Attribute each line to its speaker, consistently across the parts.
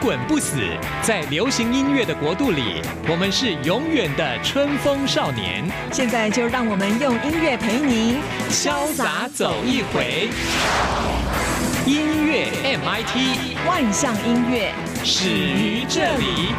Speaker 1: 滚不死，在流行音乐的国度里，我们是永远的春风少年。
Speaker 2: 现在就让我们用音乐陪您
Speaker 1: 潇洒走一回。音乐 MIT
Speaker 2: 万象音乐
Speaker 1: 始于这里。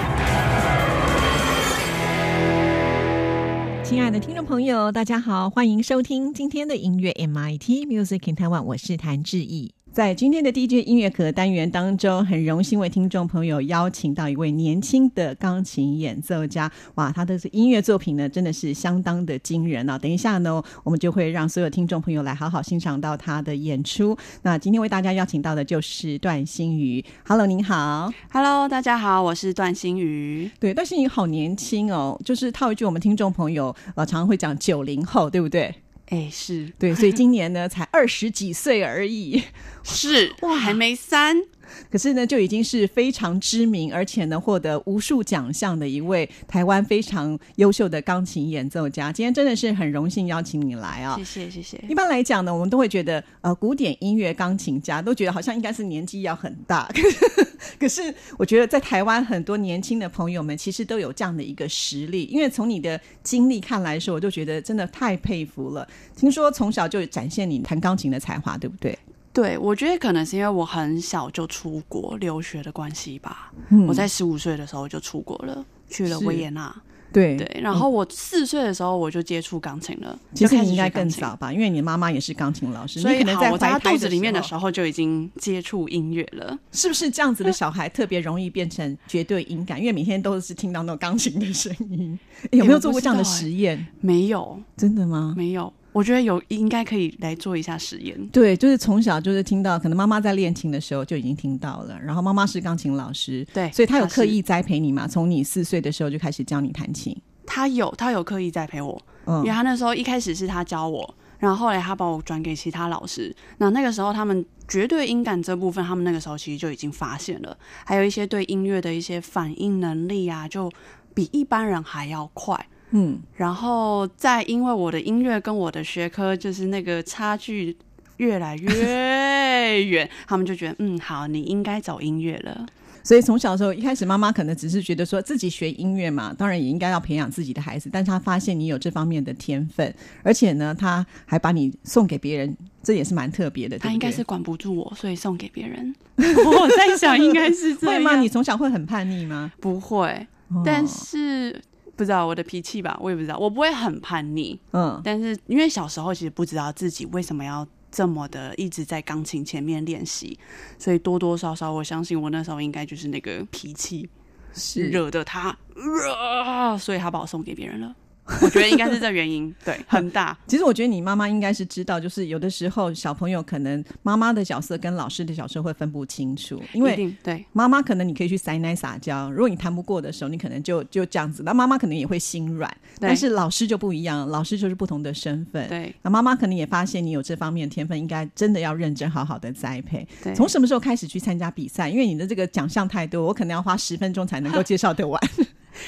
Speaker 2: 亲爱的听众朋友，大家好，欢迎收听今天的音乐 MIT Music in Taiwan，我是谭志毅。在今天的 DJ 音乐课单元当中，很荣幸为听众朋友邀请到一位年轻的钢琴演奏家。哇，他的音乐作品呢，真的是相当的惊人啊！等一下呢，我们就会让所有听众朋友来好好欣赏到他的演出。那今天为大家邀请到的就是段心瑜。Hello，您好。
Speaker 3: Hello，大家好，我是段心瑜。
Speaker 2: 对，段心瑜好年轻哦，就是套一句我们听众朋友呃常常会讲九零后，对不对？
Speaker 3: 哎，是。
Speaker 2: 对，所以今年呢才二十几岁而已。
Speaker 3: 是哇，还没三，
Speaker 2: 可是呢，就已经是非常知名，而且呢，获得无数奖项的一位台湾非常优秀的钢琴演奏家。今天真的是很荣幸邀请你来啊！
Speaker 3: 谢谢谢谢。
Speaker 2: 一般来讲呢，我们都会觉得，呃，古典音乐钢琴家都觉得好像应该是年纪要很大，可是我觉得在台湾很多年轻的朋友们其实都有这样的一个实力，因为从你的经历看来说，我就觉得真的太佩服了。听说从小就展现你弹钢琴的才华，对不对？
Speaker 3: 对，我觉得可能是因为我很小就出国留学的关系吧。
Speaker 2: 嗯
Speaker 3: 我在十五岁的时候就出国了，去了
Speaker 2: 是
Speaker 3: 维也纳。
Speaker 2: 对
Speaker 3: 对，然后我四岁的时候我就接触钢琴了，
Speaker 2: 其实你应该更早吧，因为你妈妈也是钢琴老师，
Speaker 3: 所以
Speaker 2: 可能在
Speaker 3: 好我在
Speaker 2: 怀
Speaker 3: 肚子里面的
Speaker 2: 时
Speaker 3: 时候就已经接触音乐了。
Speaker 2: 是不是这样子的 小孩特别容易变成绝对音感？因为每天都是听到那种钢琴的声音，有没有做过这样的实验？
Speaker 3: 没有，
Speaker 2: 真的吗？
Speaker 3: 没有，我觉得有应该可以来做一下实验。
Speaker 2: 对，就是从小就是听到，可能妈妈在练琴的时候就已经听到了，然后妈妈是钢琴老师，
Speaker 3: 对
Speaker 2: 所以她有刻意栽培你嘛？从你四岁的时候就开始教你弹琴，
Speaker 3: 他有，他有刻意栽培我，
Speaker 2: 嗯
Speaker 3: 因为他那时候一开始是他教我，然后后来他把我转给其他老师。那那个时候他们绝对音感这部分，他们那个时候其实就已经发现了，还有一些对音乐的一些反应能力啊，就比一般人还要快。
Speaker 2: 嗯，
Speaker 3: 然后再因为我的音乐跟我的学科就是那个差距越来越远，他们就觉得嗯好，你应该走音乐了。
Speaker 2: 所以从小的时候，一开始妈妈可能只是觉得说自己学音乐嘛，当然也应该要培养自己的孩子，但是她发现你有这方面的天分，而且呢，她还把你送给别人，这也是蛮特别的。
Speaker 3: 他应该是管不住我，所以送给别人。我在想，应该是这样。
Speaker 2: 会吗？你从小会很叛逆吗？
Speaker 3: 不会，
Speaker 2: 哦
Speaker 3: 但是不知道我的脾气吧，我也不知道，我不会很叛逆，
Speaker 2: 嗯，
Speaker 3: 但是因为小时候其实不知道自己为什么要这么的一直在钢琴前面练习，所以多多少少我相信我那时候应该就是那个脾气
Speaker 2: 是
Speaker 3: 惹得他，呃所以他把我送给别人了。我觉得应该是这原因，对，很大。
Speaker 2: 其实我觉得你妈妈应该是知道，就是有的时候小朋友可能妈妈的角色跟老师的角色会分不清楚，因
Speaker 3: 一
Speaker 2: 为
Speaker 3: 定对
Speaker 2: 妈妈可能你可以去塞奶撒娇，如果你谈不过的时候，你可能就就这样子，那妈妈可能也会心软，但是老师就不一样，老师就是不同的身份。
Speaker 3: 对
Speaker 2: 那妈妈可能也发现你有这方面的天分，应该真的要认真好好的栽培。
Speaker 3: 对，
Speaker 2: 从什么时候开始去参加比赛？因为你的这个奖项太多，我可能要花十分钟才能够介绍得完。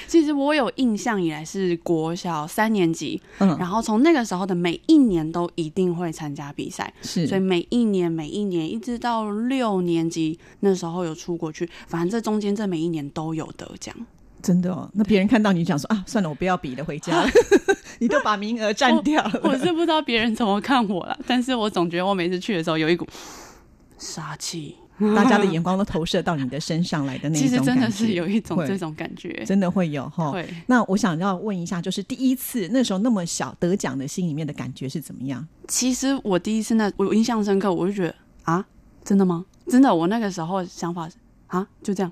Speaker 3: 其实我有印象以来是国小三年级，
Speaker 2: 嗯，
Speaker 3: 然后从那个时候的每一年都一定会参加比赛，
Speaker 2: 是，
Speaker 3: 所以每一年每一年一直到六年级那时候有出国去，反正这中间这每一年都有得奖。
Speaker 2: 真的哦。那别人看到你讲说啊，算了，我不要比了，回家了，你都把名额占掉了。
Speaker 3: 我是不知道别人怎么看我了，但是我总觉得我每次去的时候有一股杀气，
Speaker 2: 大家的眼光都投射到你的身上来的那种
Speaker 3: 其实真的是有一种这种感觉。
Speaker 2: 真的会有哈。
Speaker 3: 会，
Speaker 2: 那我想要问一下，就是第一次那时候那么小得奖的心里面的感觉是怎么样？
Speaker 3: 其实我第一次那我印象深刻，我就觉得啊，真的吗？真的，我那个时候想法是啊，就这样，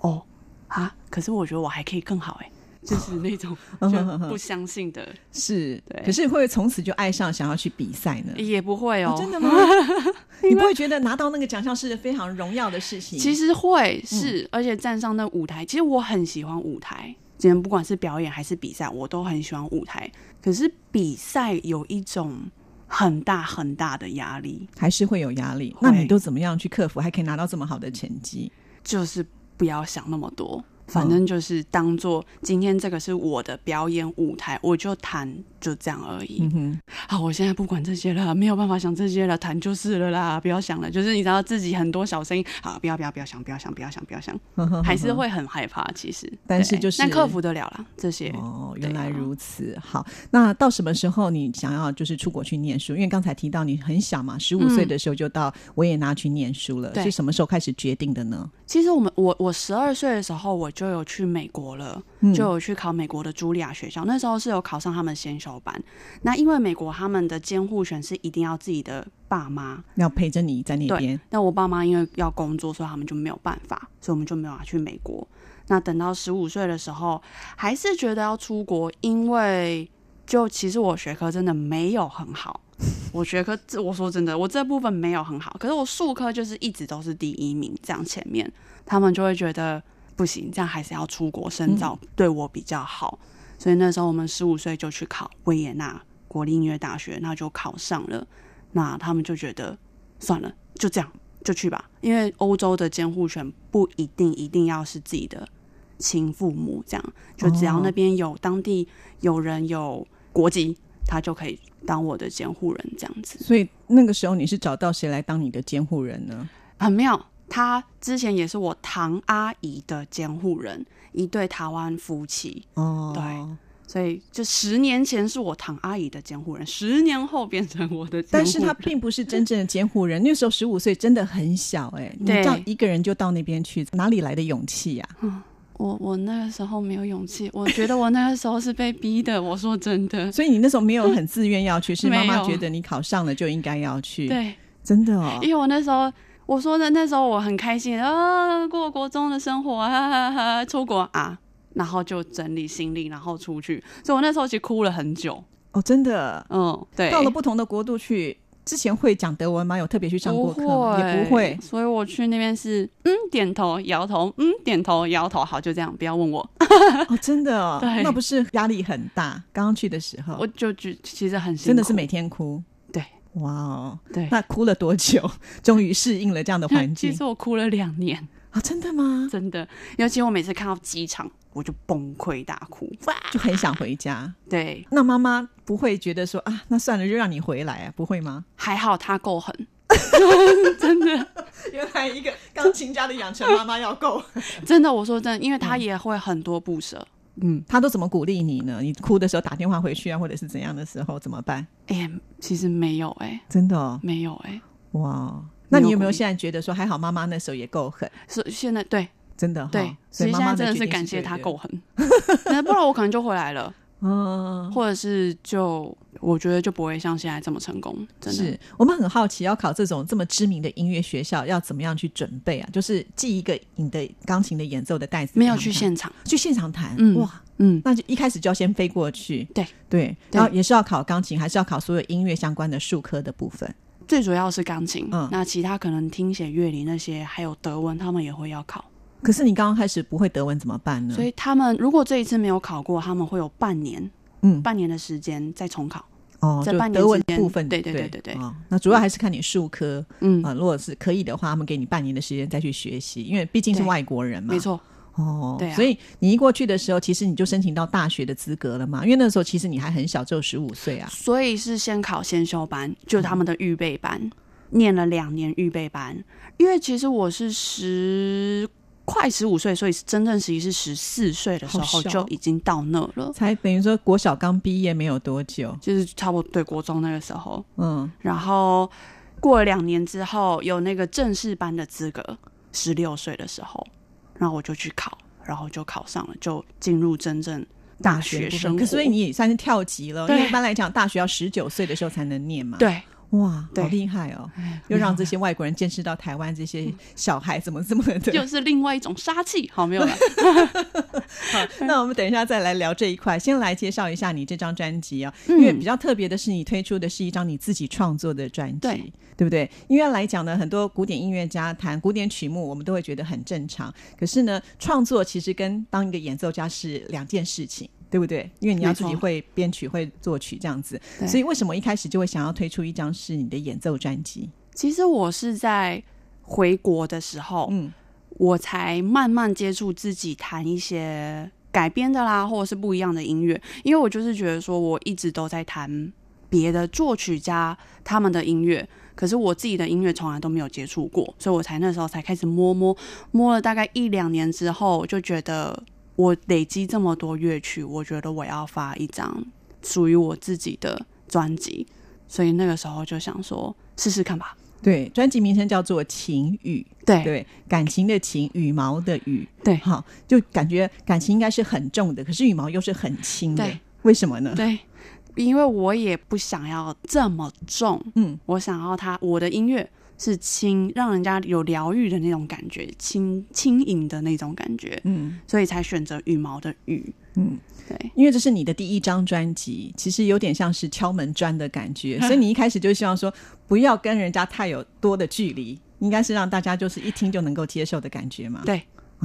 Speaker 3: 哦啊，可是我觉得我还可以更好哎、就是那种 就不相信的，
Speaker 2: 是，
Speaker 3: 对
Speaker 2: 可是会不会从此就爱上想要去比赛呢？
Speaker 3: 也不会哦，
Speaker 2: 真的吗？你不会觉得拿到那个奖项是非常荣耀的事情？
Speaker 3: 其实会是，而且站上那舞台，其实我很喜欢舞台。今天不管是表演还是比赛，我都很喜欢舞台。可是比赛有一种很大很大的压力，
Speaker 2: 还是会有压力。那你都怎么样去克服，还可以拿到这么好的成绩？
Speaker 3: 就是不要想那么多。反正就是当做今天这个是我的表演舞台，我就弹就这样而已。
Speaker 2: 嗯哼，
Speaker 3: 好，我现在不管这些了，没有办法想这些了，谈就是了啦，不要想了。就是你知道自己很多小声音，好，不要不要不要想，不要想，不要想，不要想，
Speaker 2: 呵呵呵
Speaker 3: 还是会很害怕。其实，
Speaker 2: 但是就是
Speaker 3: 但克服得了啦，这些。
Speaker 2: 哦，原来
Speaker 3: 啊
Speaker 2: 如此。好，那到什么时候你想要就是出国去念书？因为刚才提到你很小嘛，十五岁的时候就到维也纳去念书了，
Speaker 3: 对
Speaker 2: 是什么时候开始决定的呢？
Speaker 3: 其实我们我我十二岁的时候我就有去美国了，
Speaker 2: 嗯
Speaker 3: 就有去考美国的茱莉亚学校。那时候是有考上他们先修班。那因为美国他们的监护权是一定要自己的爸妈，
Speaker 2: 要陪着你在那边，
Speaker 3: 那我爸妈因为要工作，所以他们就没有办法，所以我们就没有要去美国。那等到十五岁的时候，还是觉得要出国，因为就其实我学科真的没有很好。我学科，这我说真的，我这部分没有很好，可是我数科就是一直都是第一名，这样前面他们就会觉得不行，这样还是要出国深造，对我比较好。所以那时候我们十五岁就去考维也纳国立音乐大学，那就考上了。那他们就觉得算了，就这样就去吧，因为欧洲的监护权不一定一定要是自己的亲父母，这样就只要
Speaker 2: 哦
Speaker 3: 那边有当地有人有国籍，他就可以当我的监护人，这样子
Speaker 2: 所以那个时候你是找到谁来当你的监护人呢？
Speaker 3: 很妙。他之前也是我堂阿姨的监护人，一对台湾夫妻，
Speaker 2: 哦，
Speaker 3: 对所以就十年前是我堂阿姨的监护人，十年后变成我的人。
Speaker 2: 但是他并不是真正的监护人，那时候十五岁真的很小哎、你
Speaker 3: 对。
Speaker 2: 这样一个人就到那边去，哪里来的勇气呀、
Speaker 3: 我我那个时候没有勇气，我觉得我那个时候是被逼的。我说真的，
Speaker 2: 所以你那时候没有很自愿要去，是 妈妈觉得你考上了就应该要去，，
Speaker 3: 对，
Speaker 2: 真的哦。
Speaker 3: 因。为我那时候我说的那时候我很开心啊，过国中的生活啊，哈哈哈出国啊，然后就整理行李，然后出去。所以我那时候其实哭了很久。
Speaker 2: 哦，真的，
Speaker 3: 嗯，对，
Speaker 2: 到了不同的国度去，之前会讲德文吗？有特别去上过课吗？也不会。
Speaker 3: 所以我去那边是嗯点头摇头，嗯点头摇头，好就这样，不要问我，
Speaker 2: 哦，真的哦，
Speaker 3: 对
Speaker 2: 那不是压力很大？刚刚去的时候，
Speaker 3: 我就觉其实很辛苦
Speaker 2: 真的是每天哭。
Speaker 3: 对
Speaker 2: 哇哦，
Speaker 3: 对。
Speaker 2: 那哭了多久？终于适应了这样的环境
Speaker 3: 其实我哭了两年，
Speaker 2: 啊？真的吗？
Speaker 3: 真的，尤其我每次看到机场，我就崩溃大哭。哇，
Speaker 2: 就很想回家。
Speaker 3: 对，
Speaker 2: 那妈妈不会觉得说啊，那算了，就让你回来啊？不会吗？
Speaker 3: 还好他够狠，真的
Speaker 2: 原来一个钢琴家的养成妈妈要够。
Speaker 3: 真的，我说真的，因为他也会很多不舍。
Speaker 2: 嗯，他都怎么鼓励你呢？你哭的时候打电话回去啊，或者是怎样的时候怎么办？
Speaker 3: 哎、其实没有哎、
Speaker 2: 真的哦，
Speaker 3: 没有哎、
Speaker 2: 哇！那你有没有现在觉得说还好，妈妈那时候也够狠，
Speaker 3: 是现在对
Speaker 2: 真的哈、
Speaker 3: 对，
Speaker 2: 所以
Speaker 3: 现在真的是感谢他够狠，那不然我可能就回来了，
Speaker 2: 嗯。
Speaker 3: 或者是就我觉得就不会像现在这么成功，真的
Speaker 2: 是我们很好奇，要考这种这么知名的音乐学校，要怎么样去准备啊？就是寄一个你的钢琴的演奏的带子，
Speaker 3: 没有去现场，
Speaker 2: 去现场弹，
Speaker 3: 嗯
Speaker 2: 哇，
Speaker 3: 嗯，
Speaker 2: 那就一开始就要先飞过去，
Speaker 3: 对
Speaker 2: 对，
Speaker 3: 对
Speaker 2: 然后也是要考钢琴，还是要考所有音乐相关的术科的部分？
Speaker 3: 最主要是钢琴，
Speaker 2: 嗯
Speaker 3: 那其他可能听写、乐理那些，还有德文，他们也会要考。
Speaker 2: 可是你刚刚开始不会德文怎么办呢？
Speaker 3: 所以他们如果这一次没有考过，他们会有半年
Speaker 2: 嗯，
Speaker 3: 半年的时间再重考。
Speaker 2: 哦，就德文部分，
Speaker 3: 对对
Speaker 2: 对
Speaker 3: 对对对
Speaker 2: 哦，那主要还是看你术科
Speaker 3: 嗯，
Speaker 2: 啊、如果是可以的话，他们给你半年的时间再去学习，因为毕竟是外国人嘛。
Speaker 3: 没。错，
Speaker 2: 哦，
Speaker 3: 对啊
Speaker 2: 所以你一过去的时候，其实你就申请到大学的资格了嘛？因为那时候其实你还很小，只有十五岁啊。
Speaker 3: 所以是先考先修班，就是他们的预备班，念了两年预备班。因为其实我是十快十五岁，所以真正实习是十四岁的时候就已经到那了，
Speaker 2: 才等于说国小刚毕业没有多久，
Speaker 3: 就是差不多对国中那个时候。
Speaker 2: 嗯，
Speaker 3: 然后过了两年之后，有那个正式班的资格，十六岁的时候，然后我就去考，然后就考上了，就进入真正大学生活。
Speaker 2: 可所以你也算是跳级了，因为一般来讲，大学要十九岁的时候才能念嘛。，
Speaker 3: 对
Speaker 2: 哇，好厉害哦！
Speaker 3: 哎
Speaker 2: 又让这些外国人见识到台湾这些小孩怎么这么的。
Speaker 3: 又是另外一种杀气。好，没有了。
Speaker 2: 好，那我们等一下再来聊这一块。先来介绍一下你这张专辑啊，
Speaker 3: 嗯
Speaker 2: 因为比较特别的是，你推出的是一张你自己创作的专辑，
Speaker 3: 对
Speaker 2: 对不对？因为来讲呢，很多古典音乐家弹古典曲目，我们都会觉得很正常。可是呢，创作其实跟当一个演奏家是两件事情。对不对？因为你要自己会编曲、会作曲这样子，所以为什么一开始就会想要推出一张是你的演奏专辑？
Speaker 3: 其实我是在回国的时候，
Speaker 2: 嗯
Speaker 3: 我才慢慢接触自己弹一些改编的啦，或者是不一样的音乐。因为我就是觉得说，我一直都在弹别的作曲家他们的音乐，可是我自己的音乐从来都没有接触过，所以我才那时候才开始摸摸摸了大概一两年之后，就觉得我累积这么多乐曲，我觉得我要发一张属于我自己的专辑，所以那个时候就想说试试看吧。
Speaker 2: 对，专辑名称叫做《情雨》，
Speaker 3: 对
Speaker 2: 对，感情的情，羽毛的羽，
Speaker 3: 对
Speaker 2: 好，就感觉感情应该是很重的，可是羽毛又是很轻的
Speaker 3: 对，
Speaker 2: 为什么呢？
Speaker 3: 对，因为我也不想要这么重，
Speaker 2: 嗯，
Speaker 3: 我想要它我的音乐是轻，让人家有疗愈的那种感觉，轻轻盈的那种感觉，
Speaker 2: 嗯
Speaker 3: 所以才选择羽毛的羽。
Speaker 2: 嗯，
Speaker 3: 对，
Speaker 2: 因为这是你的第一张专辑，其实有点像是敲门砖的感觉，所以你一开始就希望说不要跟人家太有多的距离，应该是让大家就是一听就能够接受的感觉嘛。
Speaker 3: 对，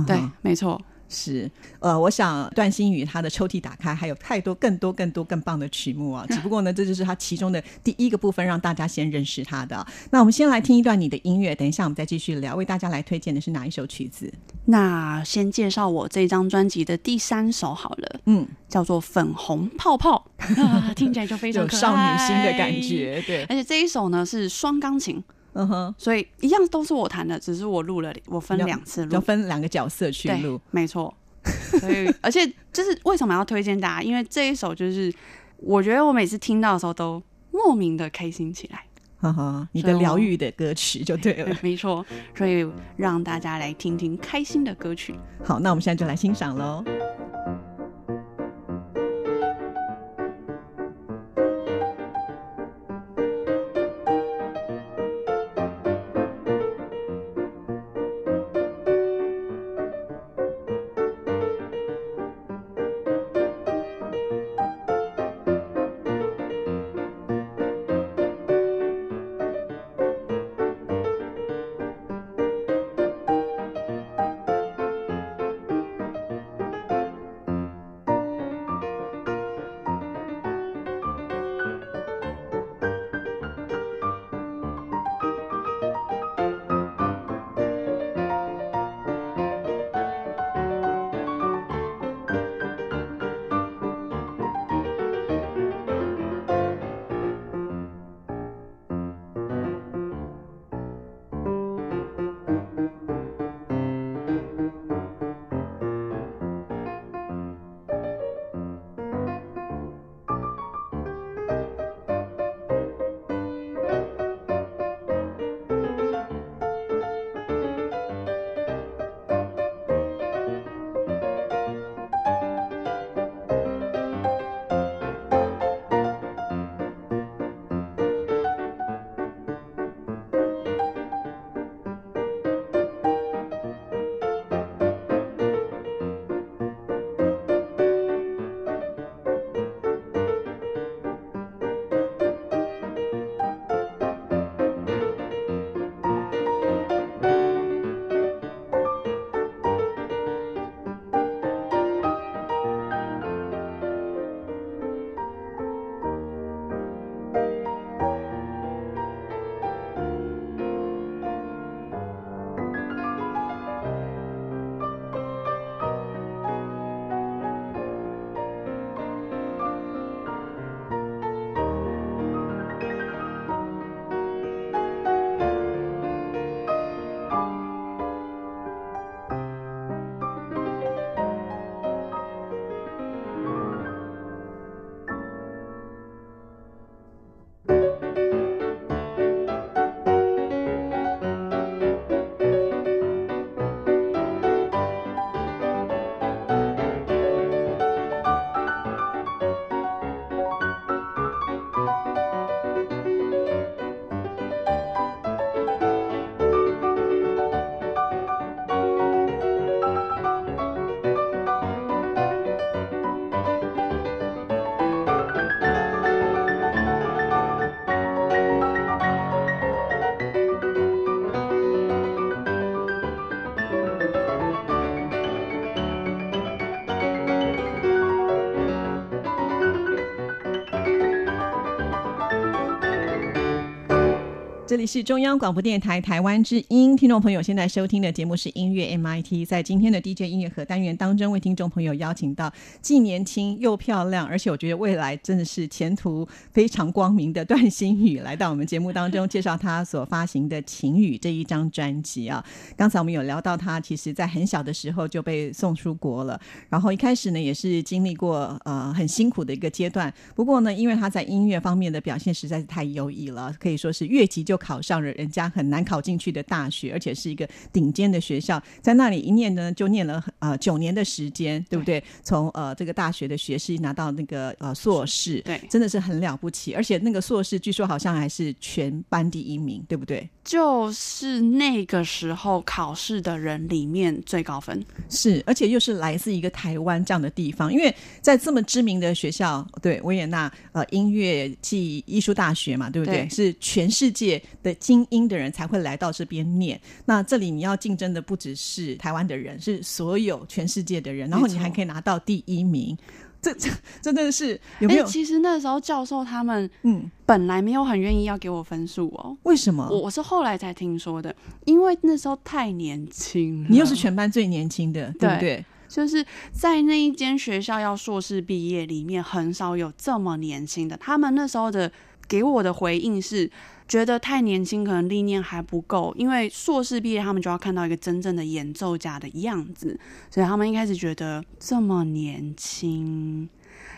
Speaker 3: 对
Speaker 2: 嗯，
Speaker 3: 没错。
Speaker 2: 是，呃，我想段新宇他的抽屉打开，还有太多、更多、更多、更棒的曲目啊！只不过呢，这就是他其中的第一个部分，让大家先认识他的啊。那我们先来听一段你的音乐，等一下我们再继续聊。为大家来推荐的是哪一首曲子？
Speaker 3: 那先介绍我这张专辑的第三首好了，
Speaker 2: 嗯，
Speaker 3: 叫做《粉红泡泡》啊，听起来就非常
Speaker 2: 有少女心的感。觉，对，
Speaker 3: 而且这一首呢是双钢琴，
Speaker 2: 嗯哼，
Speaker 3: 所以一样都是我弹的，只是我录了，我分
Speaker 2: 要
Speaker 3: 两次录，
Speaker 2: 要分两个角色去
Speaker 3: 对
Speaker 2: 录。，
Speaker 3: 没错。所以，而且就是为什么要推荐大家？因为这一首就是我觉得我每次听到的时候都莫名的开心起来。
Speaker 2: 哈哈，你的疗愈的歌曲就对了。
Speaker 3: 没错，所以让大家来听听开心的歌曲。
Speaker 2: 好，那我们现在就来欣赏喽。这里是中央广播电台台湾之音，听众朋友现在收听的节目是音乐 MIT。在今天的 DJ 音乐盒单元当中，为听众朋友邀请到既年轻又漂亮，而且我觉得未来真的是前途非常光明的段新宇，来到我们节目当中介绍他所发行的《晴雨》这一张专辑啊。刚才我们有聊到他，其实在很小的时候就被送出国了，然后一开始呢也是经历过呃很辛苦的一个阶段。不过呢，因为他在音乐方面的表现实在是太优异了，可以说是越级就考上了人家很难考进去的大学，而且是一个顶尖的学校，在那里一念呢就念了呃九年的时间，对不对？从呃这个大学的学士拿到那个呃硕士，
Speaker 3: 对
Speaker 2: 真的是很了不起。而且那个硕士据说好像还是全班第一名，对不对？
Speaker 3: 就是那个时候考试的人里面最高分。
Speaker 2: 是，而且又是来自一个台湾这样的地方，因为在这么知名的学校，对维也纳呃音乐暨艺术大学嘛，对不对？
Speaker 3: 对
Speaker 2: 是全世界的精英的人才会来到这边念。那这里你要竞争的不只是台湾的人，是所有全世界的人，然后你还可以拿到第一名。这 这真的是有没有？
Speaker 3: 哎其实那时候教授他们
Speaker 2: 嗯，
Speaker 3: 本来没有很愿意要给我分数哦。
Speaker 2: 为什么？
Speaker 3: 我我是后来才听说的，因为那时候太年轻了。
Speaker 2: 你又是全班最年轻的，对不
Speaker 3: 对
Speaker 2: 对？
Speaker 3: 就是在那一间学校要硕士毕业里面，很少有这么年轻的。他们那时候的给我的回应是，觉得太年轻，可能历练还不够，因为硕士毕业他们就要看到一个真正的演奏家的样子，所以他们一开始觉得这么年轻。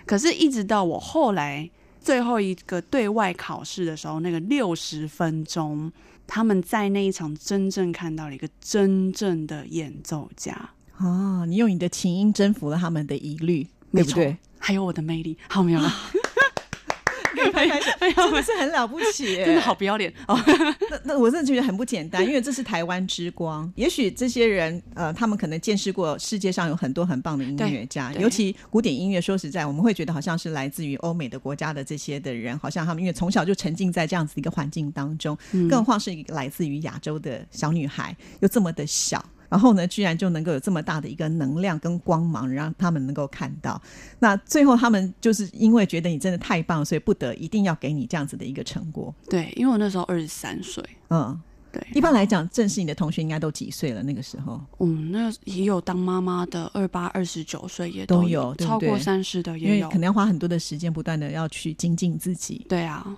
Speaker 3: 可是，一直到我后来最后一个对外考试的时候，那个六十分钟，他们在那一场真正看到了一个真正的演奏家。
Speaker 2: 哦，你用你的琴音征服了他们的疑虑，对不对？
Speaker 3: 还有我的魅力，好没有了，
Speaker 2: 拍拍手，真的是很了不起耶，
Speaker 3: 真的好不要脸哦！
Speaker 2: 那那我真的觉得很不简单，因为这是台湾之光。也许这些人，呃，他们可能见识过世界上有很多很棒的音乐家，尤其古典音乐。说实在，我们会觉得好像是来自于欧美的国家的这些的人，好像他们因为从小就沉浸在这样子一个环境当中，
Speaker 3: 嗯
Speaker 2: 更何况是一个来自于亚洲的小女孩，又这么的小。然后呢，居然就能够有这么大的一个能量跟光芒，让他们能够看到。那最后他们就是因为觉得你真的太棒，所以不得一定要给你这样子的一个成果。
Speaker 3: 对，因为我那时候二十三岁，
Speaker 2: 嗯，
Speaker 3: 对，
Speaker 2: 一般来讲，正是你的同学应该都几岁了？那个时候，
Speaker 3: 嗯，那也有当妈妈的二八、二十九岁也
Speaker 2: 都
Speaker 3: 有，
Speaker 2: 有对不对
Speaker 3: 超过三十的也有
Speaker 2: 因为可。能要花很多的时间，不断的要去精进自己，
Speaker 3: 对啊，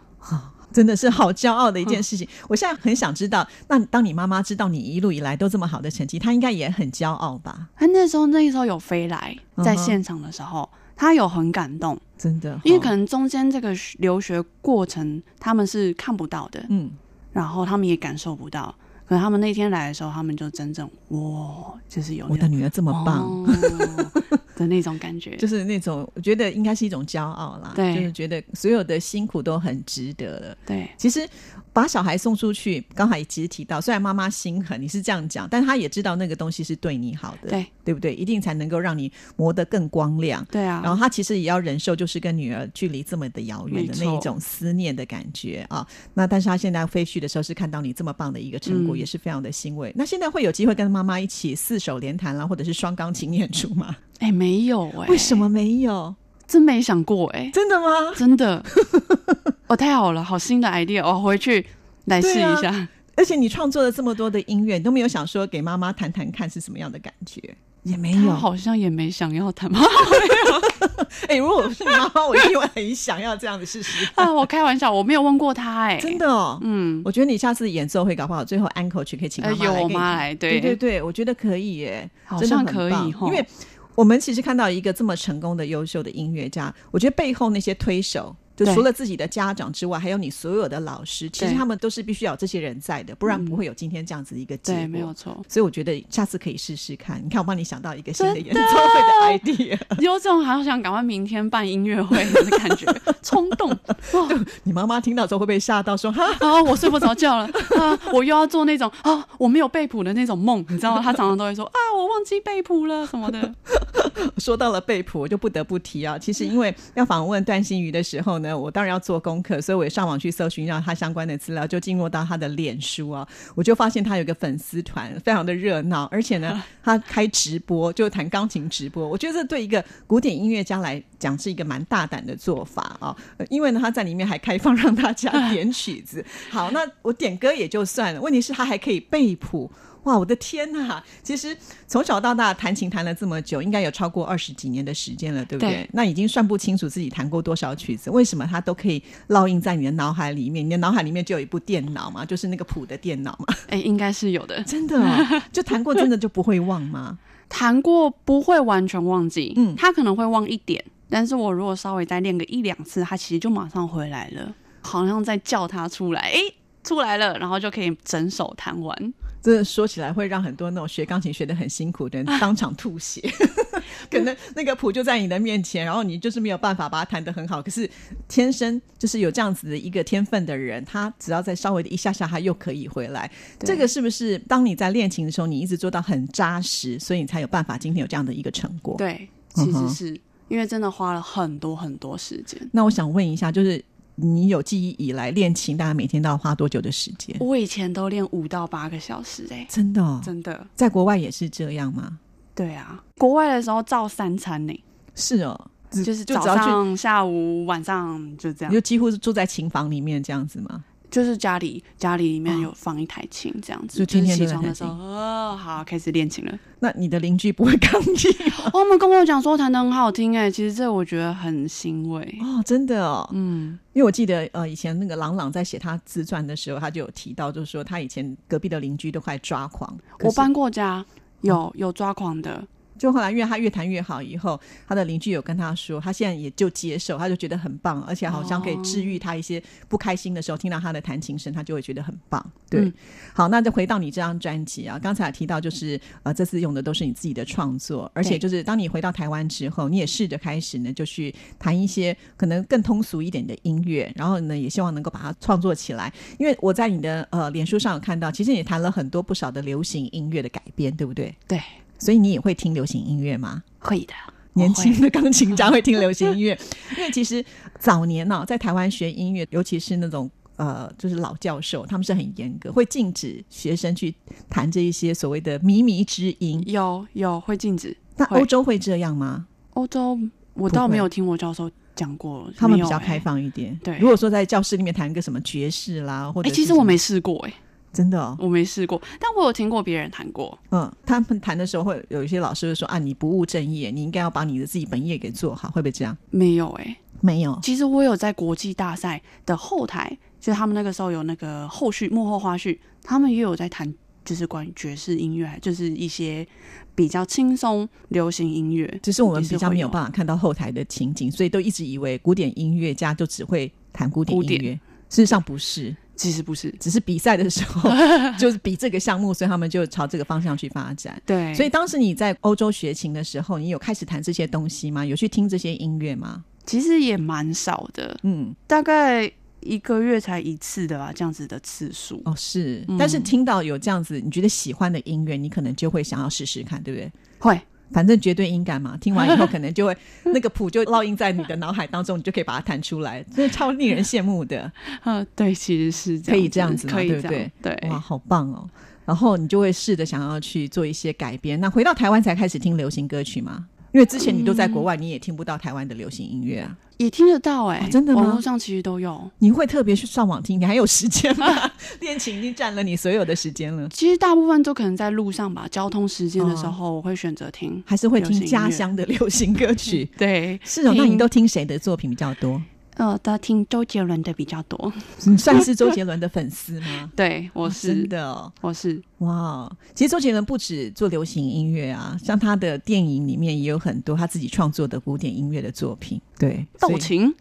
Speaker 2: 真的是好骄傲的一件事情。我现在很想知道，那当你妈妈知道你一路以来都这么好的成绩，她应该也很骄傲吧？
Speaker 3: 她那时候那时候有飞来，在现场的时候，她有很感动，
Speaker 2: 真的，哦
Speaker 3: 因为可能中间这个留学过程他们是看不到的，
Speaker 2: 嗯，
Speaker 3: 然后他们也感受不到。可能他们那天来的时候，他们就真正哇，就是有
Speaker 2: 我的女儿这么棒。
Speaker 3: 哦 的那种感觉，
Speaker 2: 就是那种，我觉得应该是一种骄傲啦，
Speaker 3: 对
Speaker 2: 就是觉得所有的辛苦都很值得了。
Speaker 3: 对
Speaker 2: 其实把小孩送出去，刚才其实提到，虽然妈妈心狠，你是这样讲，但她也知道那个东西是对你好的，
Speaker 3: 对
Speaker 2: 对不对？一定才能够让你磨得更光亮。
Speaker 3: 对啊，
Speaker 2: 然后她其实也要忍受，就是跟女儿距离这么的遥远的那一种思念的感觉啊。那但是她现在飞去的时候，是看到你这么棒的一个成果，
Speaker 3: 嗯
Speaker 2: 也是非常的欣慰。那现在会有机会跟妈妈一起四手联弹啦，或者是双钢琴演出吗？
Speaker 3: 哎、没有哎、
Speaker 2: 为什么没有？
Speaker 3: 真没想过哎、
Speaker 2: 真的吗？
Speaker 3: 真的，哦，太好了，好新的 idea，我回去来试一下。
Speaker 2: 而且你创作了这么多的音乐，你都没有想说给妈妈弹弹看是什么样的感觉？也没有。
Speaker 3: 好像也没想要谈吗？
Speaker 2: 哎、如果我是你妈妈，我一定会很想要这样的事实。
Speaker 3: 啊，我开玩笑，我没有问过他哎、
Speaker 2: 真的哦，
Speaker 3: 嗯，
Speaker 2: 我觉得你下次演奏会搞不好，最后安口曲可以请妈
Speaker 3: 呃，
Speaker 2: 妈来
Speaker 3: 有我妈来，
Speaker 2: 对
Speaker 3: 对
Speaker 2: 对对，我觉得可以耶，
Speaker 3: 好像可以
Speaker 2: 因为我们其实看到一个这么成功的、优秀的音乐家，我觉得背后那些推手。就除了自己的家长之外，还有你所有的老师，其实他们都是必须要有这些人在的，不然不会有今天这样子的一个结果。
Speaker 3: 对，没有错，
Speaker 2: 所以我觉得下次可以试试看。你看，我帮你想到一个新的演奏会的 idea。
Speaker 3: 有种好想赶快明天办音乐会的感觉，冲动哦
Speaker 2: 你妈妈听到之后会被吓到，说：“哈，
Speaker 3: 啊！我睡不着觉了啊！我又要做那种啊，我没有背谱的那种梦，你知道吗？他常常都会说啊，我忘记背谱了什么的。
Speaker 2: 说到了贝普，我就不得不提啊。其实因为要访问段心瑜的时候呢，呢，我当然要做功课，所以我也上网去搜寻让他相关的资料，就进入到他的脸书啊，我就发现他有个粉丝团，非常的热闹，而且呢，他开直播，就弹钢琴直播。我觉得这对一个古典音乐家来讲是一个蛮大胆的做法啊，因为呢，他在里面还开放 让大家点曲子。好，那我点歌也就算了，问题是他还可以背谱。哇，我的天呐！其实从小到大弹琴弹了这么久，应该有超过二十几年的时间了，对不对？那已经算不清楚自己弹过多少曲子。为什么它都可以烙印在你的脑海里面？你的脑海里面就有一部电脑嘛，就是那个谱的电脑嘛。
Speaker 3: 哎，应该是有的，
Speaker 2: 真的。就弹过，真的就不会忘吗？
Speaker 3: 弹过不会完全忘记，嗯，他可能会忘一点，但是我如果稍微再练个一两次，他其实就马上回来了，好像在叫他出来，哎，出来了，然后就可以整首弹完。
Speaker 2: 这说起来会让很多那种学钢琴学的很辛苦的人当场吐血，可能那个谱就在你的面前，然后你就是没有办法把它弹得很好。可是天生就是有这样子的一个天分的人，他只要再稍微的一下下，他又可以回来。这个是不是当你在练琴的时候，你一直做到很扎实，所以你才有办法今天有这样的一个成果？
Speaker 3: 对，其实是因为真的花了很多很多时间。
Speaker 2: 那我想问一下，就是。你有记忆以来练琴，大概每天都要花多久的时间？
Speaker 3: 我以前都练五到八个小时，哎，
Speaker 2: 真的，
Speaker 3: 真的，
Speaker 2: 在国外也是这样吗？
Speaker 3: 对啊，国外的时候照三餐呢。
Speaker 2: 是哦，
Speaker 3: 就是早上、下午、晚上就这样，
Speaker 2: 就几乎是住在琴房里面这样子吗？
Speaker 3: 就是家里家里里面有放一台琴，这样子，
Speaker 2: 就天天
Speaker 3: 起床的时候，哦，好，开始练琴了。
Speaker 2: 那你的邻居不会抗议？
Speaker 3: 他们跟我讲说弹的很好听，哎，其实这我觉得很欣慰
Speaker 2: 哦，真的哦，嗯，因为我记得呃，以前那个朗朗在写他自传的时候，他就有提到，就是说他以前隔壁的邻居都快抓狂。
Speaker 3: 我搬过家，有有抓狂的。
Speaker 2: 就后来，因为他越弹越好，以后他的邻居有跟他说，他现在也就接受，他就觉得很棒，而且好像可以治愈他一些不开心的时候，听到他的弹琴声，他就会觉得很棒。对，好，那就回到你这张专辑啊，刚才提到就是呃，这次用的都是你自己的创作，而且就是当你回到台湾之后，你也试着开始呢，就去弹一些可能更通俗一点的音乐，然后呢，也希望能够把它创作起来。因为我在你的呃脸书上有看到，其实你弹了很多不少的流行音乐的改编，对不对？
Speaker 3: 对。
Speaker 2: 所以你也会听流行音乐吗？
Speaker 3: 会的，
Speaker 2: 年轻的钢琴家会听流行音乐，因为其实早年呢，在台湾学音乐，尤其是那种呃，就是老教授，他们是很严格，会禁止学生去弹这一些所谓的靡靡之音。
Speaker 3: 有有会禁止。
Speaker 2: 那欧洲会这样吗？
Speaker 3: 欧洲我倒没有听我教授讲过，
Speaker 2: 他们比较开放一点。
Speaker 3: 对，
Speaker 2: 如果说在教室里面弹一个什么爵士啦，或者
Speaker 3: 其实我没试过哎。
Speaker 2: 真的，
Speaker 3: 我没试过，但我有听过别人弹过。
Speaker 2: 嗯，他们弹的时候会有一些老师会说：“啊，你不务正业，你应该要把你的自己本业给做好。”会不会这样？
Speaker 3: 没有哎，
Speaker 2: 没有。
Speaker 3: 其实我有在国际大赛的后台，就是他们那个时候有那个后续幕后花絮，他们也有在弹，就是关于爵士音乐，就是一些比较轻松流行音乐。
Speaker 2: 只是我们比较没有办法看到后台的情景，所以都一直以为古典音乐家就只会弹古典音乐。事实上不是。
Speaker 3: 其实不是，
Speaker 2: 只是比赛的时候 就是比这个项目，所以他们就朝这个方向去发展。
Speaker 3: 对，
Speaker 2: 所以当时你在欧洲学琴的时候，你有开始弹这些东西吗？有去听这些音乐吗？
Speaker 3: 其实也蛮少的，嗯，大概一个月才一次的吧，这样子的次数。
Speaker 2: 哦，是，但是听到有这样子你觉得喜欢的音乐，你可能就会想要试试看，对不对？
Speaker 3: 会。
Speaker 2: 反正绝对音感嘛，听完以后可能就会那个谱就烙印在你的脑海当中，你就可以把它弹出来，真的超令人羡慕的。
Speaker 3: 啊，对，其实是
Speaker 2: 可以这样子，
Speaker 3: 可以
Speaker 2: 对不对？
Speaker 3: 对，
Speaker 2: 哇，好棒哦！然后你就会试着想要去做一些改编。那回到台湾才开始听流行歌曲吗？因为之前你都在国外，你也听不到台湾的流行音乐啊。
Speaker 3: 也听得到哎，
Speaker 2: 真的吗？
Speaker 3: 网络上其实都有。
Speaker 2: 你会特别去上网听？你还有时间吗？恋情已经占了你所有的时间了。
Speaker 3: 其实大部分都可能在路上吧，交通时间的时候我会选择听，
Speaker 2: 还是会听家乡的流行歌曲。
Speaker 3: 对，
Speaker 2: 是哦。那你都听谁的作品比较多？
Speaker 3: 呃，都听周杰伦的比较多。
Speaker 2: 你算是周杰伦的粉丝吗？
Speaker 3: 对，我是
Speaker 2: 真的，
Speaker 3: 我是
Speaker 2: 哇。其实周杰伦不止做流行音乐啊，像他的电影里面也有很多他自己创作的古典音乐的作品。对，
Speaker 3: 斗琴，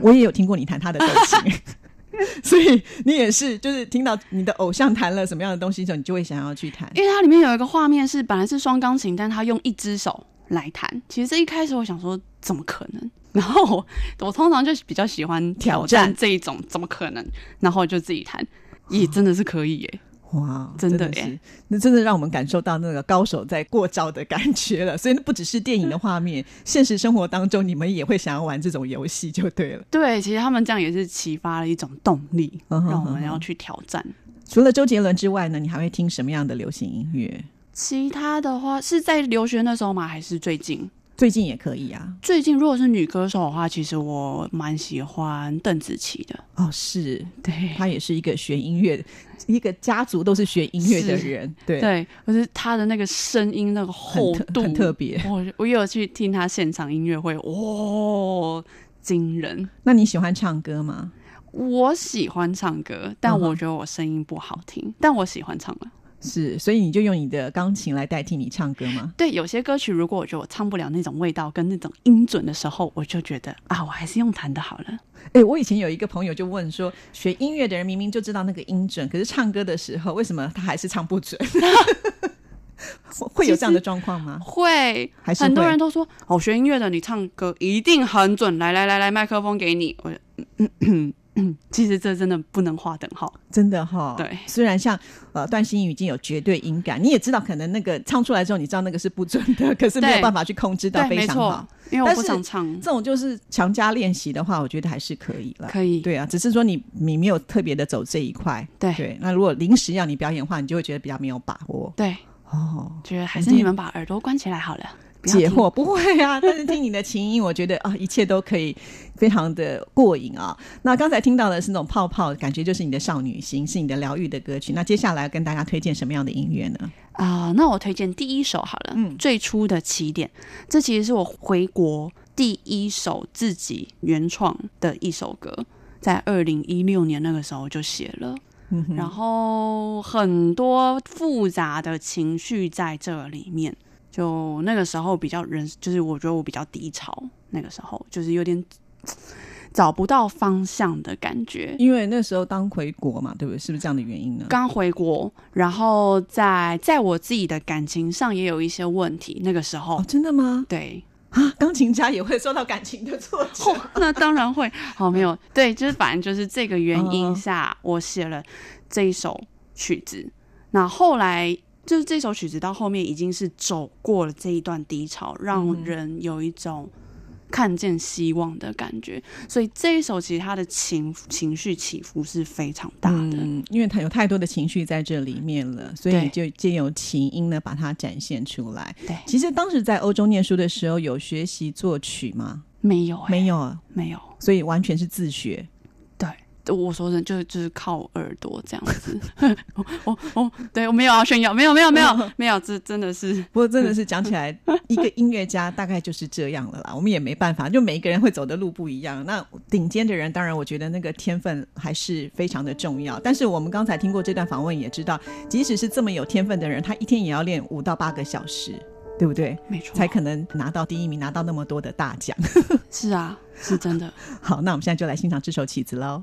Speaker 2: 我也有听过你弹他的斗琴，所以你也是，就是听到你的偶像弹了什么样的东西之后，你就会想要去弹。
Speaker 3: 因为它里面有一个画面是本来是双钢琴，但他用一只手来弹。其实这一开始我想说，怎么可能？然后我我通常就比较喜欢挑战这一种，怎么可能？然后就自己弹，也真的是可以耶！
Speaker 2: 哇，
Speaker 3: 真的
Speaker 2: 是
Speaker 3: 耶，
Speaker 2: 那真的让我们感受到那个高手在过招的感觉了。所以那不只是电影的画面，现实生活当中你们也会想要玩这种游戏就对了。
Speaker 3: 对，其实他们这样也是启发了一种动力，
Speaker 2: 嗯哼
Speaker 3: 让我们要去挑战。
Speaker 2: 除了周杰伦之外呢，你还会听什么样的流行音乐？
Speaker 3: 其他的话是在留学那时候吗？还是最近？
Speaker 2: 最近也可以啊。
Speaker 3: 最近如果是女歌手的话，其实我蛮喜欢邓紫棋的。
Speaker 2: 哦，是
Speaker 3: 对，
Speaker 2: 她也是一个学音乐的，一个家族都是学音乐的人，对。
Speaker 3: 对，可是她的那个声音那个厚度
Speaker 2: 很特别
Speaker 3: 我我有去听她现场音乐会，哇，惊人！
Speaker 2: 那你喜欢唱歌吗？
Speaker 3: 我喜欢唱歌，但我觉得我声音不好听，但我喜欢唱了。
Speaker 2: 是，所以你就用你的钢琴来代替你唱歌吗？
Speaker 3: 对，有些歌曲如果我觉得我唱不了那种味道跟那种音准的时候，我就觉得啊，我还是用弹的好了。
Speaker 2: 哎、我以前有一个朋友就问说，学音乐的人明明就知道那个音准，可是唱歌的时候，为什么他还是唱不准？会会有这样的状况吗？
Speaker 3: 会，
Speaker 2: 还是
Speaker 3: 很多人都说哦，学音乐的你唱歌一定很准。来来来来，麦克风给你。我嗯嗯 嗯，其实这真的不能划等号。
Speaker 2: 真的哈、
Speaker 3: 对
Speaker 2: 虽然像呃段心宇已经有绝对音感，你也知道可能那个唱出来之后，你知道那个是不准的，可是没有办法去控制到非常好。，
Speaker 3: 因为我不想唱
Speaker 2: 这。种就是强加练习的话，我觉得还是可以了。
Speaker 3: 可以，
Speaker 2: 对啊，只是说你你没有特别的走这一块。
Speaker 3: 对
Speaker 2: 对，那如果临时要你表演的话，你就会觉得比较没有把握。
Speaker 3: 对，
Speaker 2: 哦，
Speaker 3: 觉得还是你们把耳朵关起来好了，
Speaker 2: 解惑不会啊，但是听你的琴音，我觉得啊，一切都可以非常的过瘾啊。那刚才听到的是那种泡泡，感觉就是你的少女心，是你的疗愈的歌曲。那接下来要跟大家推荐什么样的音乐呢？
Speaker 3: 啊、那我推荐第一首好了，
Speaker 2: 嗯
Speaker 3: 最初的起点，这其实是我回国第一首自己原创的一首歌，在二零一六年那个时候就写了，然后很多复杂的情绪在这里面。就那个时候比较人，就是我觉得我比较低潮，那个时候就是有点 找不到方向的感觉。
Speaker 2: 因为那时候刚回国嘛，对不对？是不是这样的原因呢？
Speaker 3: 刚回国，然后在在我自己的感情上也有一些问题。那个时候，
Speaker 2: 哦，真的吗？
Speaker 3: 对，
Speaker 2: 啊，钢琴家也会受到感情的挫折。
Speaker 3: 哦，那当然会。好，没有，对，就是反正就是这个原因下，我写了这一首曲子。那后来就是这首曲子到后面已经是走过了这一段低潮，让人有一种看见希望的感觉。所以这一首其实它的情情绪起伏是非常大的。
Speaker 2: 嗯，因为它有太多的情绪在这里面了，所以你就借由琴音呢把它展现出来。
Speaker 3: 对
Speaker 2: 其实当时在欧洲念书的时候，有学习作曲吗？
Speaker 3: 没有、欸，
Speaker 2: 没有啊，
Speaker 3: 没有。
Speaker 2: 所以完全是自学。
Speaker 3: 对，我说真的，就是就是靠耳朵这样子。我我我，对我没有要炫耀，没有没有没有 没有，这真的是
Speaker 2: 不过真的是讲起来，一个音乐家大概就是这样了啦。我们也没办法，就每一个人会走的路不一样。那顶尖的人，当然我觉得那个天分还是非常的重要。但是我们刚才听过这段访问，也知道，即使是这么有天分的人，他一天也要练五到八个小时，对不对？
Speaker 3: 没错，
Speaker 2: 才可能拿到第一名，拿到那么多的大奖。
Speaker 3: 是啊，是真的。
Speaker 2: 好，那我们现在就来欣赏这首曲子喽。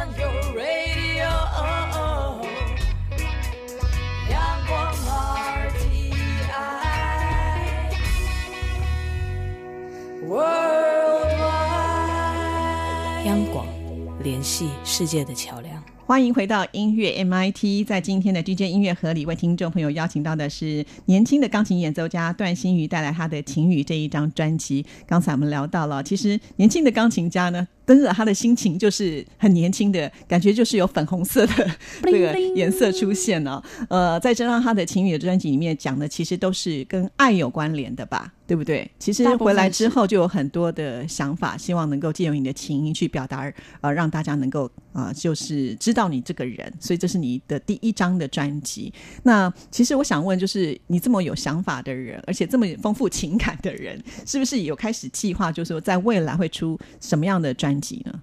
Speaker 4: 联系世界的桥梁。
Speaker 2: 欢迎回到音乐 MIT，在今天的 DJ 音乐盒里，为听众朋友邀请到的是年轻的钢琴演奏家段新宇，带来他的《晴雨》这一张专辑。刚才我们聊到了，其实年轻的钢琴家呢，跟着他的心情就是很年轻的感觉，就是有粉红色的 这个颜色出现了。呃，再加上他的《情侣》的专辑里面讲的，其实都是跟爱有关联的吧，对不对？其实回来之后就有很多的想法，希望能够借用你的情音去表达，呃，让大家能够呃，就是知道你这个人。所以这是你的第一张的专辑。那其实我想问，就是你这么有想法的人，而且这么丰富情感的人，是不是有开始计划，就是说在未来会出什么样的专辑呢？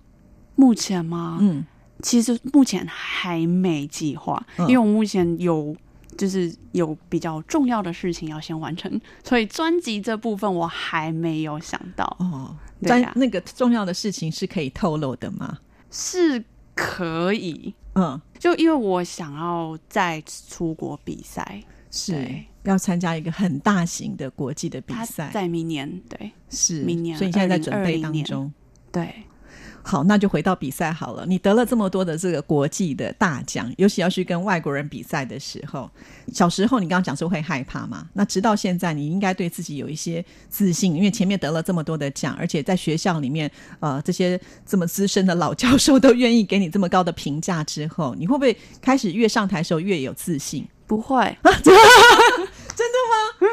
Speaker 3: 目前吗？
Speaker 2: 嗯，
Speaker 3: 其实目前还没计划，
Speaker 2: 嗯
Speaker 3: 因为我目前有就是有比较重要的事情要先完成，所以专辑这部分我还没有想到。
Speaker 2: 哦，
Speaker 3: 对啊
Speaker 2: 专那个重要的事情是可以透露的吗？
Speaker 3: 是可以，
Speaker 2: 嗯，
Speaker 3: 就因为我想要再出国比赛，
Speaker 2: 是要参加一个很大型的国际的比赛，
Speaker 3: 在明年，对
Speaker 2: 是
Speaker 3: 明年
Speaker 2: 所以你现在在准备当中。
Speaker 3: 对，
Speaker 2: 好，那就回到比赛好了。你得了这么多的这个国际的大奖，尤其要去跟外国人比赛的时候，小时候你刚刚讲说会害怕嘛？那直到现在，你应该对自己有一些自信，因为前面得了这么多的奖，而且在学校里面，呃，这些这么资深的老教授都愿意给你这么高的评价之后，你会不会开始越上台的时候越有自信？
Speaker 3: 不会，
Speaker 2: 真的吗？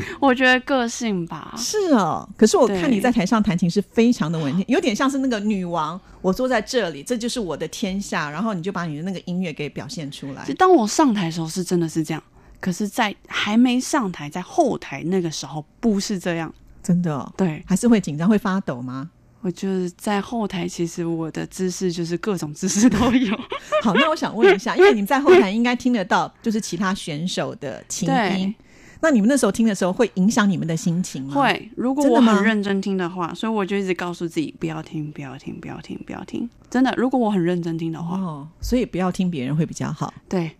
Speaker 3: 我觉得个性吧，
Speaker 2: 是哦，可是我看你在台上弹琴是非常的稳定，有点像是那个女王，我坐在这里，这就是我的天下，然后你就把你的那个音乐给表现出来
Speaker 3: 就。当我上台的时候是真的是这样，可是，在还没上台，在后台那个时候不是这样。
Speaker 2: 真的、哦，
Speaker 3: 对
Speaker 2: 还是会紧张，会发抖吗？
Speaker 3: 我就是在后台，其实我的姿势就是各种姿势都有。
Speaker 2: 好，那我想问一下，因为你们在后台应该听得到，就是其他选手的琴音
Speaker 3: 对。
Speaker 2: 那你们那时候听的时候，会影响你们的心情吗？。
Speaker 3: 会，如果我很认真听的话，所以我就一直告诉自己不要听，不要听，不要听，不要听。真的，如果我很认真听的话，
Speaker 2: 哦，所以不要听别人会比较好。
Speaker 3: 对，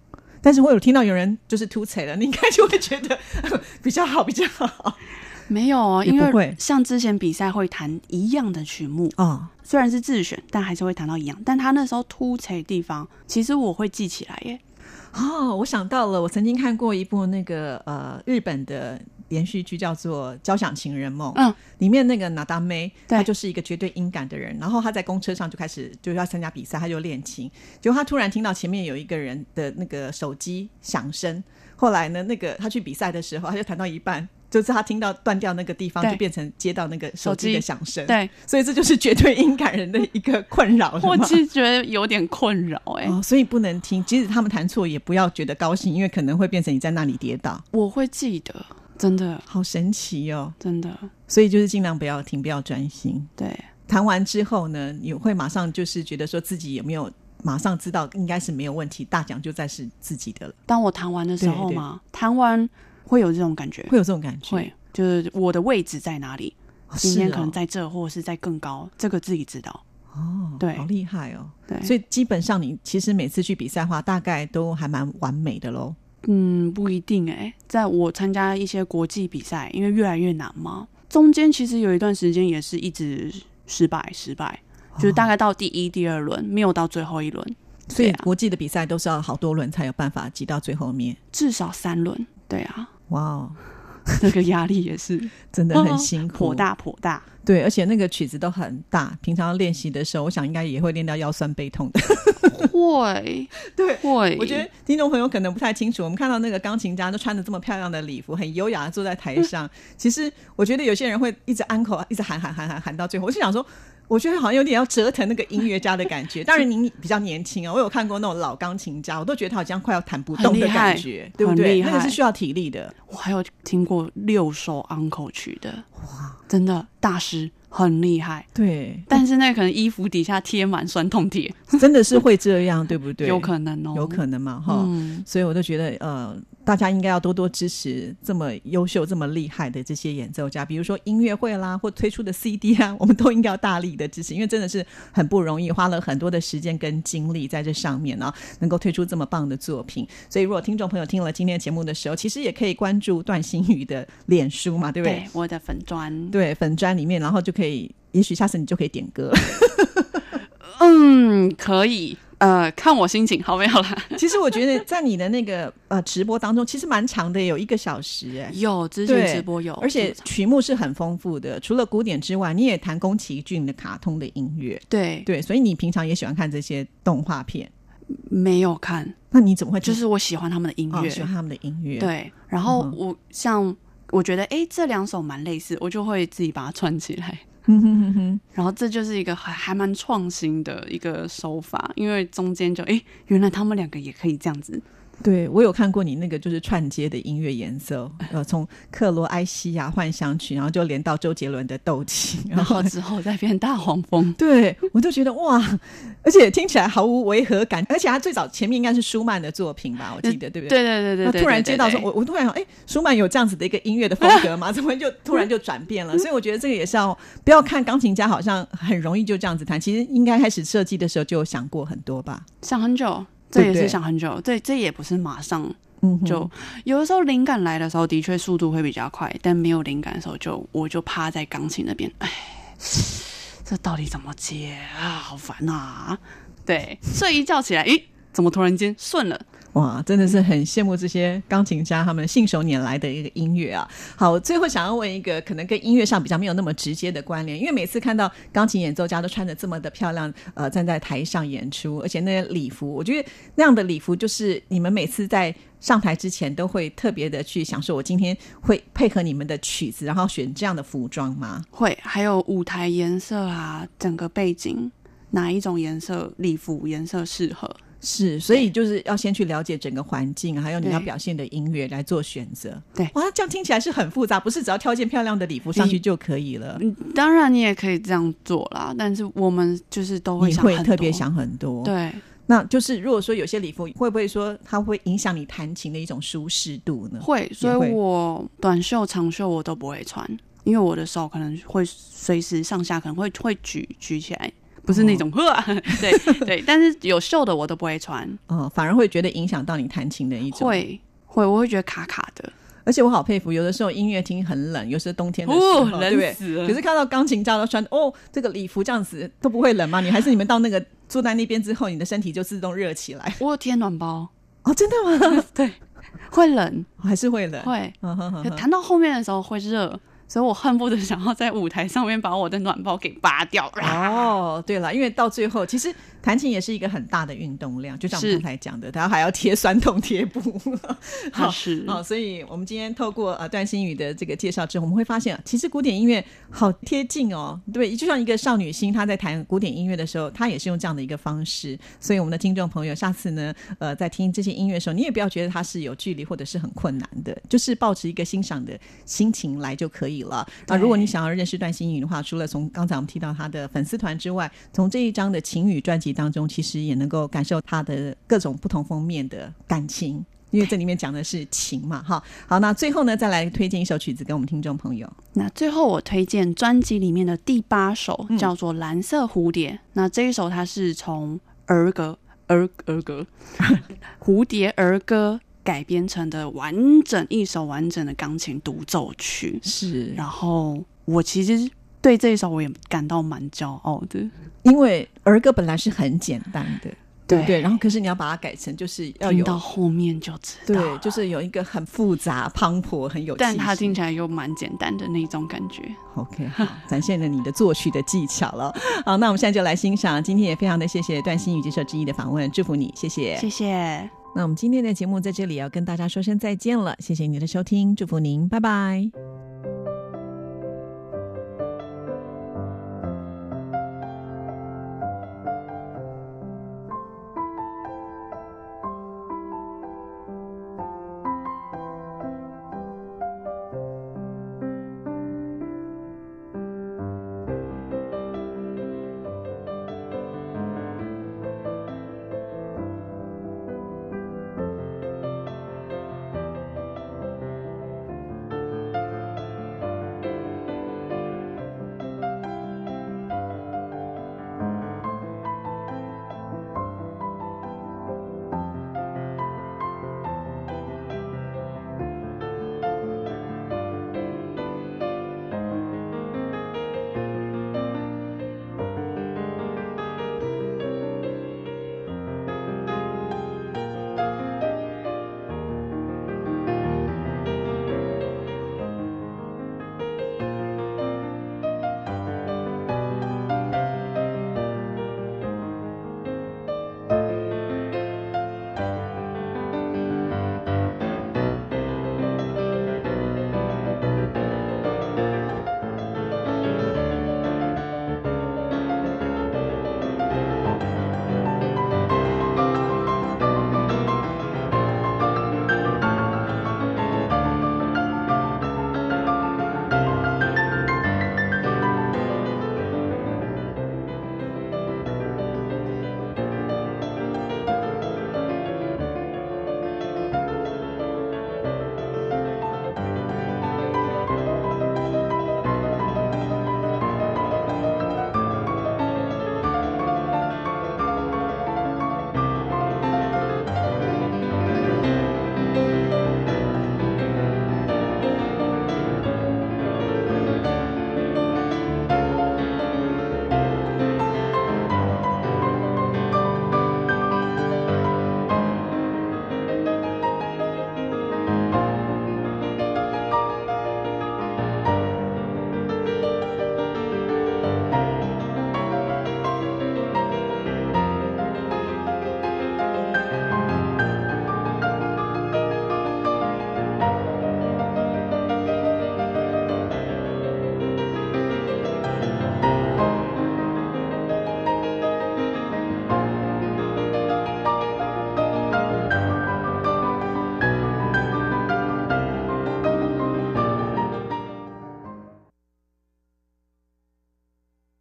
Speaker 2: 但是我有听到有人就是突踩了，你应该就会觉得 比较好，比较好。
Speaker 3: 没有哦，因为像之前比赛会弹一样的曲目，
Speaker 2: 啊，
Speaker 3: 虽然是自选，但还是会弹到一样。但他那时候突踩地方，其实我会记起来耶。
Speaker 2: 哦，我想到了，我曾经看过一部那个呃日本的连续剧，叫做《交响情人梦》。
Speaker 3: 嗯，
Speaker 2: 里面那个娜达妹，
Speaker 3: 对
Speaker 2: 她就是一个绝对音感的人。然后她在公车上就开始就要参加比赛，她就练琴。结果她突然听到前面有一个人的那个手机响声。后来呢，那个她去比赛的时候，她就弹到一半。就是他听到断掉那个地方，就变成接到那个手机的响声。，
Speaker 3: 对，
Speaker 2: 所以这就是绝对音感人的一个困扰了
Speaker 3: 我其实觉得有点困扰哎、
Speaker 2: 哦，所以不能听。即使他们弹错，也不要觉得高兴，因为可能会变成你在那里跌倒。
Speaker 3: 我会记得，真的，
Speaker 2: 好神奇哦！
Speaker 3: 真的，
Speaker 2: 所以就是尽量不要听，不要专心。
Speaker 3: 对。
Speaker 2: 弹完之后呢，你会马上就是觉得说自己有没有马上知道应该是没有问题，大奖就在是自己的了，
Speaker 3: 当我弹完的时候嘛，弹完会有这种感觉，
Speaker 2: 会有这种感觉。
Speaker 3: 会就是我的位置在哪里，
Speaker 2: 哦
Speaker 3: 今天可能在这，或者是在更高，这个自己知道。
Speaker 2: 哦，
Speaker 3: 对
Speaker 2: 好厉害哦！
Speaker 3: 对，
Speaker 2: 所以基本上你其实每次去比赛的话，大概都还蛮完美的喽。
Speaker 3: 嗯，不一定哎、在我参加一些国际比赛，因为越来越难嘛，中间其实有一段时间也是一直失败，失败，就是大概到第一、第二轮，没有到最后一轮，
Speaker 2: 所以国际的比赛都是要好多轮才有办法挤到最后面。
Speaker 3: 至少三轮。对啊，
Speaker 2: 哇哦，
Speaker 3: 那个压力也是
Speaker 2: 真的很辛苦，
Speaker 3: 颇大颇大。
Speaker 2: 对，而且那个曲子都很大，平常练习的时候，我想应该也会练到腰酸背痛的。
Speaker 3: 会
Speaker 2: 对，
Speaker 3: 会，
Speaker 2: 我觉得听众朋友可能不太清楚，我们看到那个钢琴家都穿着这么漂亮的礼服，很优雅的坐在台上。其实我觉得有些人会一直安口，一直喊喊喊喊喊到最后，我就想说。我觉得好像有点要折腾那个音乐家的感觉。当然您比较年轻啊，我有看过那种老钢琴家，我都觉得他好像快要弹不动的感觉，对不对？那个是需要体力的。
Speaker 3: 我还有听过六首 uncle 曲的，哇，真的大师很厉害。
Speaker 2: 对，
Speaker 3: 但是那可能衣服底下贴满酸痛贴，
Speaker 2: 真的是会这样，对不对？
Speaker 3: 有可能哦，
Speaker 2: 有可能嘛，哈、
Speaker 3: 嗯
Speaker 2: 所以我就觉得，呃，大家应该要多多支持这么优秀、这么厉害的这些演奏家，比如说音乐会啦，或推出的 CD 啊，我们都应该要大力的支持，因为真的是很不容易，花了很多的时间跟精力在这上面啊、能够推出这么棒的作品。所以，如果听众朋友听了今天的节目的时候，其实也可以关注段新宇的脸书嘛，对不对？
Speaker 3: 对我的粉砖，
Speaker 2: 对，粉砖里面，然后就可以，也许下次你就可以点歌。
Speaker 3: 嗯，可以，呃，看我心情，好没有啦？
Speaker 2: 其实我觉得在你的那个呃直播当中，其实蛮长的，有一个小时哎。
Speaker 3: 有之前直播有，
Speaker 2: 而且曲目是很丰富的，除了古典之外，你也弹宫崎骏的卡通的音乐，
Speaker 3: 对
Speaker 2: 对，所以你平常也喜欢看这些动画片。
Speaker 3: 没有看，
Speaker 2: 那你怎么会
Speaker 3: 就是我喜欢他们的音乐，
Speaker 2: 哦喜欢他们的音乐？，
Speaker 3: 对，然后我像我觉得哎这两首蛮类似，我就会自己把它串起来。
Speaker 2: 哼哼哼哼，
Speaker 3: 然后这就是一个还还蛮创新的一个手法，因为中间就哎，原来他们两个也可以这样子。
Speaker 2: 对我有看过你那个就是串接的音乐演奏，呃，从克罗埃西亚幻想曲，然后就连到周杰伦的斗气，
Speaker 3: 然后之后再变大黄蜂，
Speaker 2: 对我就觉得哇，而且听起来毫无违和感，而且他最早前面应该是舒曼的作品吧，我记得对不对？
Speaker 3: 对对对对对，
Speaker 2: 那突然接到说，我我突然想，哎，舒曼有这样子的一个音乐的风格吗？怎么就突然就转变了？所以我觉得这个也是要不要看钢琴家好像很容易就这样子弹，其实应该开始设计的时候就有想过很多吧。
Speaker 3: 想很久，这也是想很久，对，这也不是马上
Speaker 2: 嗯，
Speaker 3: 就有的时候灵感来的时候，的确速度会比较快，但没有灵感的时候就，我就趴在钢琴那边，哎，这到底怎么接啊？好烦啊！对，睡一觉起来，咦，怎么突然间顺了？
Speaker 2: 哇，真的是很羡慕这些钢琴家他们信手拈来的一个音乐啊。好，我最后想要问一个可能跟音乐上比较没有那么直接的关联，因为每次看到钢琴演奏家都穿的这么的漂亮，呃，站在台上演出，而且那些礼服，我觉得那样的礼服就是你们每次在上台之前都会特别的去想说，我今天会配合你们的曲子，然后选这样的服装吗？
Speaker 3: 会，还有舞台颜色啊，整个背景哪一种颜色礼服颜色适合？
Speaker 2: 是，所以就是要先去了解整个环境，还有你要表现的音乐来做选择。
Speaker 3: 对
Speaker 2: 哇，这样听起来是很复杂，不是只要挑件漂亮的礼服上去就可以了。
Speaker 3: 嗯，当然你也可以这样做啦，但是我们就是都会想很多
Speaker 2: 特别想很多，。
Speaker 3: 对，
Speaker 2: 那就是如果说有些礼服会不会说它会影响你弹琴的一种舒适度呢？
Speaker 3: 会，所以我短袖、长袖我都不会穿，因为我的手可能会随时上下，可能会会举举起来，不是那种呵、对 对，但是有袖的我都不会穿，
Speaker 2: 哦，反而会觉得影响到你弹琴的一种。，
Speaker 3: 会会我会觉得卡卡的，
Speaker 2: 而且我好佩服，有的时候音乐厅很冷，有时候冬天的时候，
Speaker 3: 哦，
Speaker 2: 对不对
Speaker 3: 冷？死了。
Speaker 2: 可是看到钢琴家都穿哦，这个礼服这样子都不会冷吗？你还是你们到那个坐在那边之后，你的身体就自动热起来
Speaker 3: 我有贴暖包，
Speaker 2: 哦？真的吗？
Speaker 3: 对，会冷，
Speaker 2: 还是会冷？
Speaker 3: 会，弹到后面的时候会热，所以我恨不得想要在舞台上面把我的暖包给拔掉。
Speaker 2: 哦，对了，因为到最后，其实弹琴也是一个很大的运动量，就像我们刚才讲的，它还要贴酸痛贴布。好
Speaker 3: 是
Speaker 2: 哦，所以我们今天透过呃段新宇的这个介绍之后，我们会发现，其实古典音乐好贴近哦，对，就像一个少女心，她在弹古典音乐的时候，她也是用这样的一个方式。所以我们的听众朋友，下次呢，呃，在听这些音乐的时候，你也不要觉得它是有距离或者是很困难的，就是保持一个欣赏的心情来就可以了。那如果你想要认识段新宇的话，除了从刚才我们提到他的粉丝团之外，从这一张的情侣专辑当中，其实也能够感受他的各种不同封面的感情。因为这里面讲的是情嘛，哈，好，那最后呢，再来推荐一首曲子给我们听众朋友。
Speaker 3: 那最后我推荐专辑里面的第八首，
Speaker 2: 嗯
Speaker 3: 叫做《蓝色蝴蝶》。那这一首它是从儿歌儿儿歌 蝴蝶儿歌改编成的完整一首完整的钢琴独奏曲。
Speaker 2: 是
Speaker 3: 然后我其实对这一首我也感到蛮骄傲的。
Speaker 2: 因为儿歌本来是很简单的，对不对？然后可是你要把它改成就是要
Speaker 3: 听
Speaker 2: 有
Speaker 3: 到后面就知道，
Speaker 2: 对，就是有一个很复杂、磅礴、很有，
Speaker 3: 但它听起来又蛮简单的那种感觉。
Speaker 2: OK，好，展现了你的作曲的技巧了。好，那我们现在就来欣赏。今天也非常的谢谢段新宇接受之一的访问，祝福你，谢谢。
Speaker 3: 谢谢。
Speaker 2: 那我们今天的节目在这里要跟大家说声再见了，谢谢您的收听，祝福您，拜拜。